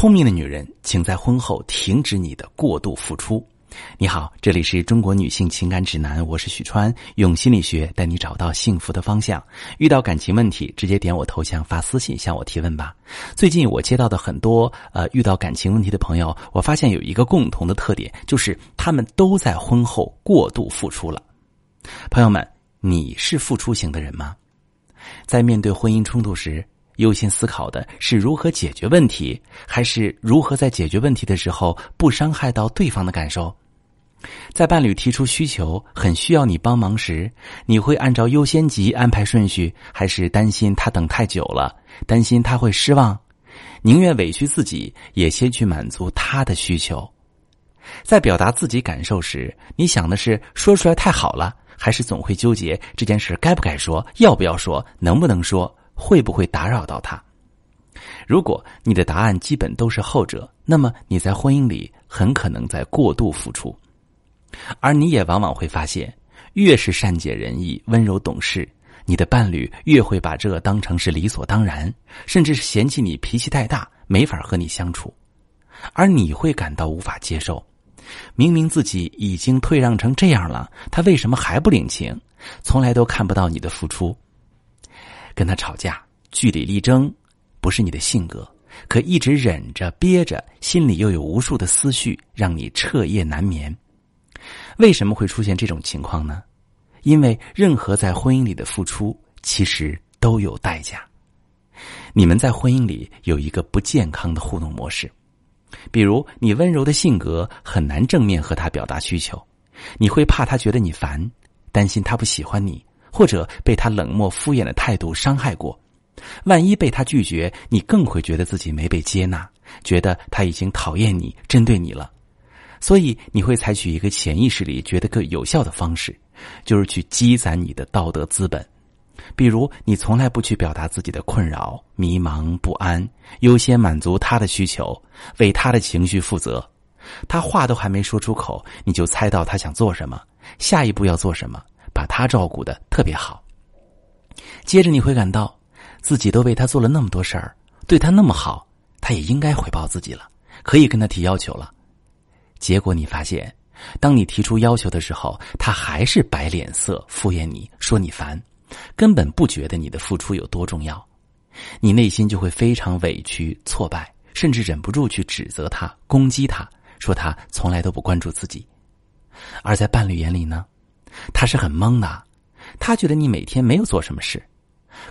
聪明的女人，请在婚后停止你的过度付出。你好，这里是中国女性情感指南，我是许川，用心理学带你找到幸福的方向。遇到感情问题，直接点我头像发私信向我提问吧。最近我接到的很多呃遇到感情问题的朋友，我发现有一个共同的特点，就是他们都在婚后过度付出了。朋友们，你是付出型的人吗？在面对婚姻冲突时，优先思考的是如何解决问题，还是如何在解决问题的时候不伤害到对方的感受？在伴侣提出需求，很需要你帮忙时，你会按照优先级安排顺序，还是担心他等太久了，担心他会失望，宁愿委屈自己也先去满足他的需求？在表达自己感受时，你想的是说出来太好了，还是总会纠结这件事该不该说，要不要说，能不能说？会不会打扰到他？如果你的答案基本都是后者，那么你在婚姻里很可能在过度付出，而你也往往会发现，越是善解人意、温柔懂事，你的伴侣越会把这当成是理所当然，甚至是嫌弃你脾气太大，没法和你相处，而你会感到无法接受。明明自己已经退让成这样了，他为什么还不领情？从来都看不到你的付出。跟他吵架，据理力争，不是你的性格，可一直忍着憋着，心里又有无数的思绪，让你彻夜难眠。为什么会出现这种情况呢？因为任何在婚姻里的付出，其实都有代价。你们在婚姻里有一个不健康的互动模式，比如你温柔的性格很难正面和他表达需求，你会怕他觉得你烦，担心他不喜欢你。或者被他冷漠敷衍的态度伤害过，万一被他拒绝，你更会觉得自己没被接纳，觉得他已经讨厌你、针对你了。所以你会采取一个潜意识里觉得更有效的方式，就是去积攒你的道德资本。比如，你从来不去表达自己的困扰、迷茫、不安，优先满足他的需求，为他的情绪负责。他话都还没说出口，你就猜到他想做什么，下一步要做什么。把他照顾的特别好。接着你会感到，自己都为他做了那么多事儿，对他那么好，他也应该回报自己了，可以跟他提要求了。结果你发现，当你提出要求的时候，他还是摆脸色敷衍你，说你烦，根本不觉得你的付出有多重要。你内心就会非常委屈、挫败，甚至忍不住去指责他、攻击他，说他从来都不关注自己。而在伴侣眼里呢？他是很懵的，他觉得你每天没有做什么事，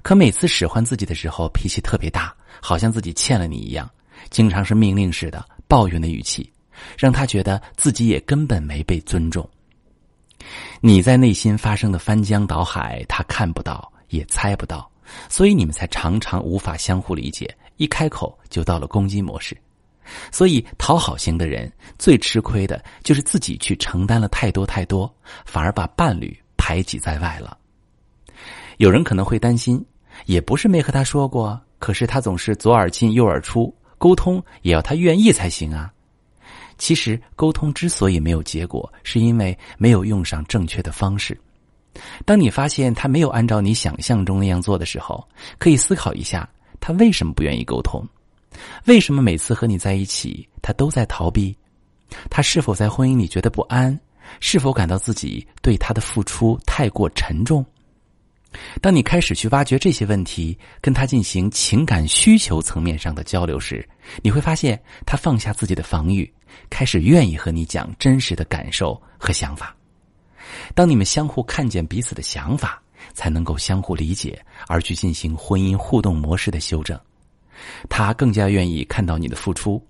可每次使唤自己的时候脾气特别大，好像自己欠了你一样，经常是命令式的抱怨的语气，让他觉得自己也根本没被尊重。你在内心发生的翻江倒海，他看不到也猜不到，所以你们才常常无法相互理解，一开口就到了攻击模式。所以，讨好型的人最吃亏的就是自己去承担了太多太多，反而把伴侣排挤在外了。有人可能会担心，也不是没和他说过，可是他总是左耳进右耳出，沟通也要他愿意才行啊。其实，沟通之所以没有结果，是因为没有用上正确的方式。当你发现他没有按照你想象中那样做的时候，可以思考一下，他为什么不愿意沟通。为什么每次和你在一起，他都在逃避？他是否在婚姻里觉得不安？是否感到自己对他的付出太过沉重？当你开始去挖掘这些问题，跟他进行情感需求层面上的交流时，你会发现他放下自己的防御，开始愿意和你讲真实的感受和想法。当你们相互看见彼此的想法，才能够相互理解，而去进行婚姻互动模式的修正。他更加愿意看到你的付出，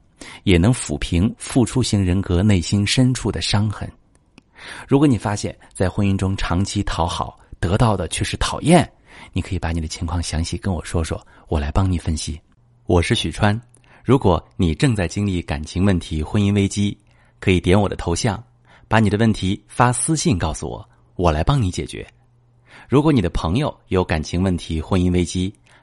也能抚平付出型人格内心深处的伤痕。如果你发现，在婚姻中长期讨好得到的却是讨厌，你可以把你的情况详细跟我说说，我来帮你分析。我是许川，如果你正在经历感情问题、婚姻危机，可以点我的头像，把你的问题发私信告诉我，我来帮你解决。如果你的朋友有感情问题、婚姻危机，